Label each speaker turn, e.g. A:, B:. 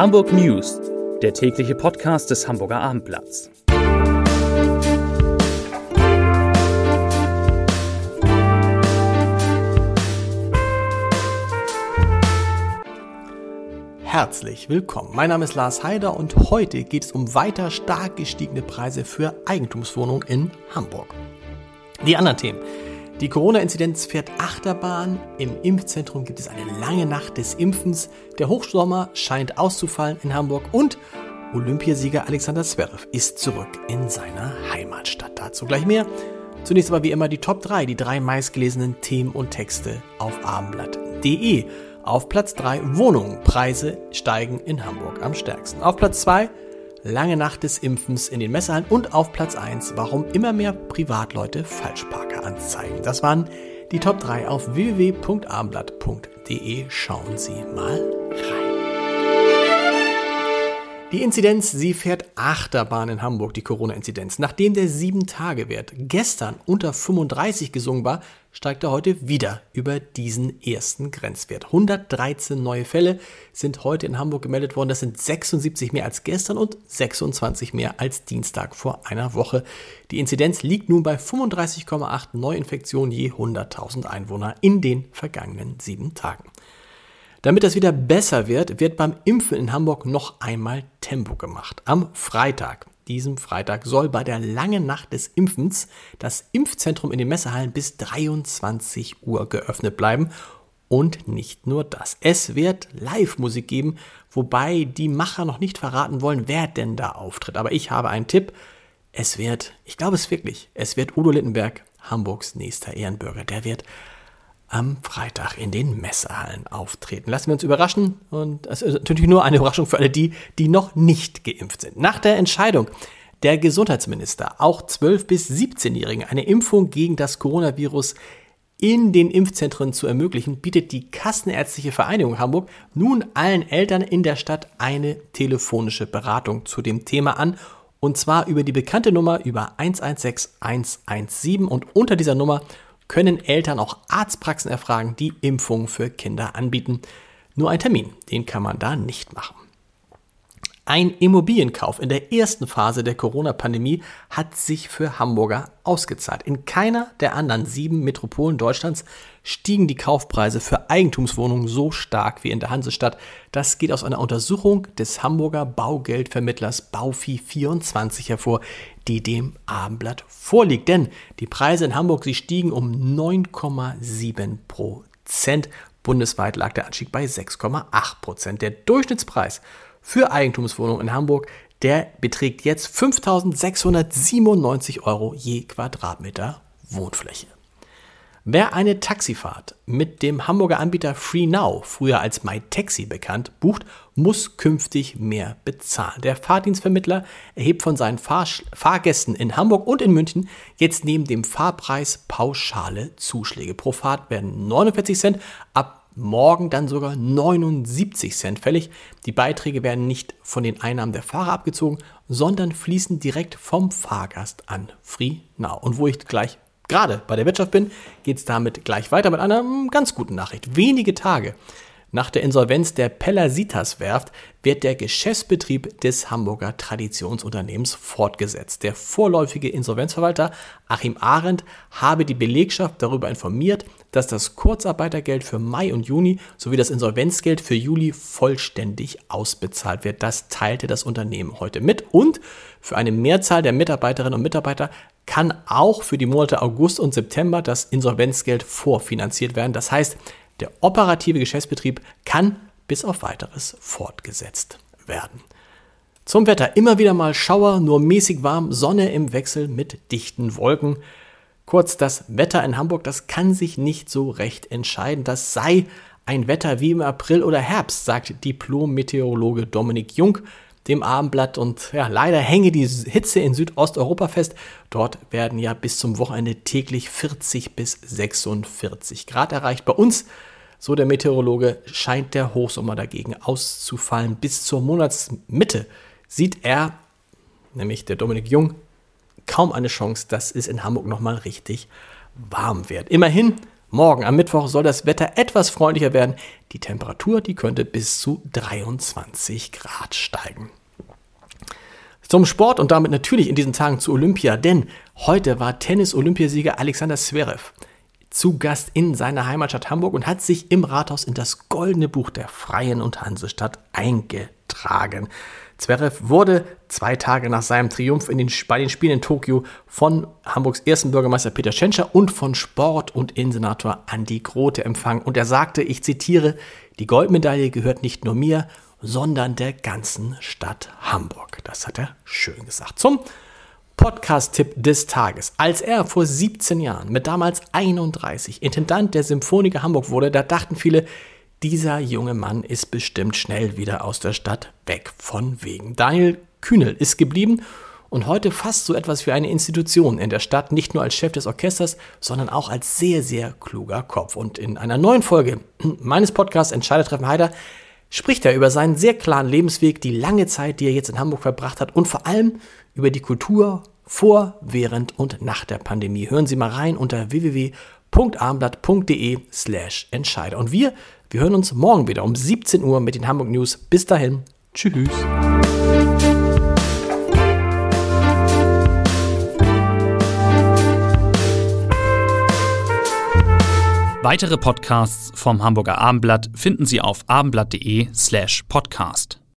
A: Hamburg News, der tägliche Podcast des Hamburger Abendblatts.
B: Herzlich willkommen. Mein Name ist Lars Heider und heute geht es um weiter stark gestiegene Preise für Eigentumswohnungen in Hamburg. Die anderen Themen. Die Corona-Inzidenz fährt Achterbahn. Im Impfzentrum gibt es eine lange Nacht des Impfens. Der Hochsommer scheint auszufallen in Hamburg und Olympiasieger Alexander Zverev ist zurück in seiner Heimatstadt. Dazu gleich mehr. Zunächst aber wie immer die Top 3, die drei meistgelesenen Themen und Texte auf abendblatt.de. Auf Platz 3 Wohnungen. Preise steigen in Hamburg am stärksten. Auf Platz 2 Lange Nacht des Impfens in den Messehallen und auf Platz 1, warum immer mehr Privatleute Falschparker anzeigen. Das waren die Top 3 auf www.abendblatt.de. Schauen Sie mal. Die Inzidenz, sie fährt Achterbahn in Hamburg, die Corona-Inzidenz. Nachdem der 7-Tage-Wert gestern unter 35 gesungen war, steigt er heute wieder über diesen ersten Grenzwert. 113 neue Fälle sind heute in Hamburg gemeldet worden. Das sind 76 mehr als gestern und 26 mehr als Dienstag vor einer Woche. Die Inzidenz liegt nun bei 35,8 Neuinfektionen je 100.000 Einwohner in den vergangenen sieben Tagen. Damit das wieder besser wird, wird beim Impfen in Hamburg noch einmal Tempo gemacht. Am Freitag, diesem Freitag, soll bei der langen Nacht des Impfens das Impfzentrum in den Messehallen bis 23 Uhr geöffnet bleiben. Und nicht nur das. Es wird Live-Musik geben, wobei die Macher noch nicht verraten wollen, wer denn da auftritt. Aber ich habe einen Tipp. Es wird, ich glaube es wirklich, es wird Udo Littenberg, Hamburgs nächster Ehrenbürger. Der wird am Freitag in den Messehallen auftreten. Lassen wir uns überraschen und es ist natürlich nur eine Überraschung für alle die, die noch nicht geimpft sind. Nach der Entscheidung der Gesundheitsminister, auch 12- bis 17-Jährigen eine Impfung gegen das Coronavirus in den Impfzentren zu ermöglichen, bietet die Kassenärztliche Vereinigung Hamburg nun allen Eltern in der Stadt eine telefonische Beratung zu dem Thema an. Und zwar über die bekannte Nummer über 116 117 und unter dieser Nummer können Eltern auch Arztpraxen erfragen, die Impfungen für Kinder anbieten. Nur ein Termin, den kann man da nicht machen. Ein Immobilienkauf in der ersten Phase der Corona-Pandemie hat sich für Hamburger ausgezahlt. In keiner der anderen sieben Metropolen Deutschlands stiegen die Kaufpreise für Eigentumswohnungen so stark wie in der Hansestadt. Das geht aus einer Untersuchung des Hamburger Baugeldvermittlers Baufi24 hervor, die dem Abendblatt vorliegt. Denn die Preise in Hamburg, sie stiegen um 9,7 Prozent. Bundesweit lag der Anstieg bei 6,8 Prozent. Der Durchschnittspreis für Eigentumswohnungen in Hamburg, der beträgt jetzt 5.697 Euro je Quadratmeter Wohnfläche. Wer eine Taxifahrt mit dem Hamburger Anbieter FreeNow, früher als MyTaxi bekannt, bucht, muss künftig mehr bezahlen. Der Fahrdienstvermittler erhebt von seinen Fahr Fahrgästen in Hamburg und in München jetzt neben dem Fahrpreis pauschale Zuschläge. Pro Fahrt werden 49 Cent, ab morgen dann sogar 79 Cent fällig. Die Beiträge werden nicht von den Einnahmen der Fahrer abgezogen, sondern fließen direkt vom Fahrgast an FreeNow. Und wo ich gleich gerade bei der Wirtschaft bin, geht es damit gleich weiter mit einer hm, ganz guten Nachricht. Wenige Tage nach der Insolvenz der Pellasitas Werft wird der Geschäftsbetrieb des Hamburger Traditionsunternehmens fortgesetzt. Der vorläufige Insolvenzverwalter Achim Arendt habe die Belegschaft darüber informiert, dass das Kurzarbeitergeld für Mai und Juni sowie das Insolvenzgeld für Juli vollständig ausbezahlt wird. Das teilte das Unternehmen heute mit und für eine Mehrzahl der Mitarbeiterinnen und Mitarbeiter kann auch für die Monate August und September das Insolvenzgeld vorfinanziert werden. Das heißt, der operative Geschäftsbetrieb kann bis auf weiteres fortgesetzt werden. Zum Wetter immer wieder mal Schauer, nur mäßig warm, Sonne im Wechsel mit dichten Wolken. Kurz, das Wetter in Hamburg, das kann sich nicht so recht entscheiden. Das sei ein Wetter wie im April oder Herbst, sagt Diplom-Meteorologe Dominik Jung dem Abendblatt. Und ja, leider hänge die Hitze in Südosteuropa fest. Dort werden ja bis zum Wochenende täglich 40 bis 46 Grad erreicht. Bei uns, so der Meteorologe, scheint der Hochsommer dagegen auszufallen. Bis zur Monatsmitte sieht er, nämlich der Dominik Jung, kaum eine Chance, dass es in Hamburg nochmal richtig warm wird. Immerhin Morgen am Mittwoch soll das Wetter etwas freundlicher werden. Die Temperatur, die könnte bis zu 23 Grad steigen. Zum Sport und damit natürlich in diesen Tagen zu Olympia, denn heute war Tennis-Olympiasieger Alexander Zverev zu Gast in seiner Heimatstadt Hamburg und hat sich im Rathaus in das goldene Buch der Freien und Hansestadt eingetragen. Zverev wurde zwei Tage nach seinem Triumph den, bei den Spielen in Tokio von Hamburgs ersten Bürgermeister Peter Schenscher und von Sport- und Innensenator Andi Grote empfangen. Und er sagte, ich zitiere, die Goldmedaille gehört nicht nur mir, sondern der ganzen Stadt Hamburg. Das hat er schön gesagt. Zum Podcast-Tipp des Tages. Als er vor 17 Jahren mit damals 31 Intendant der Symphoniker Hamburg wurde, da dachten viele, dieser junge Mann ist bestimmt schnell wieder aus der Stadt weg von wegen. Daniel Kühnel ist geblieben und heute fast so etwas wie eine Institution in der Stadt, nicht nur als Chef des Orchesters, sondern auch als sehr, sehr kluger Kopf. Und in einer neuen Folge meines Podcasts Entscheidertreffen Heider spricht er über seinen sehr klaren Lebensweg, die lange Zeit, die er jetzt in Hamburg verbracht hat und vor allem über die Kultur vor, während und nach der Pandemie. Hören Sie mal rein unter www.armblatt.de slash Entscheider. Und wir, wir hören uns morgen wieder um 17 Uhr mit den Hamburg News. Bis dahin. Tschüss.
A: Weitere Podcasts vom Hamburger Abendblatt finden Sie auf abendblatt.de slash podcast.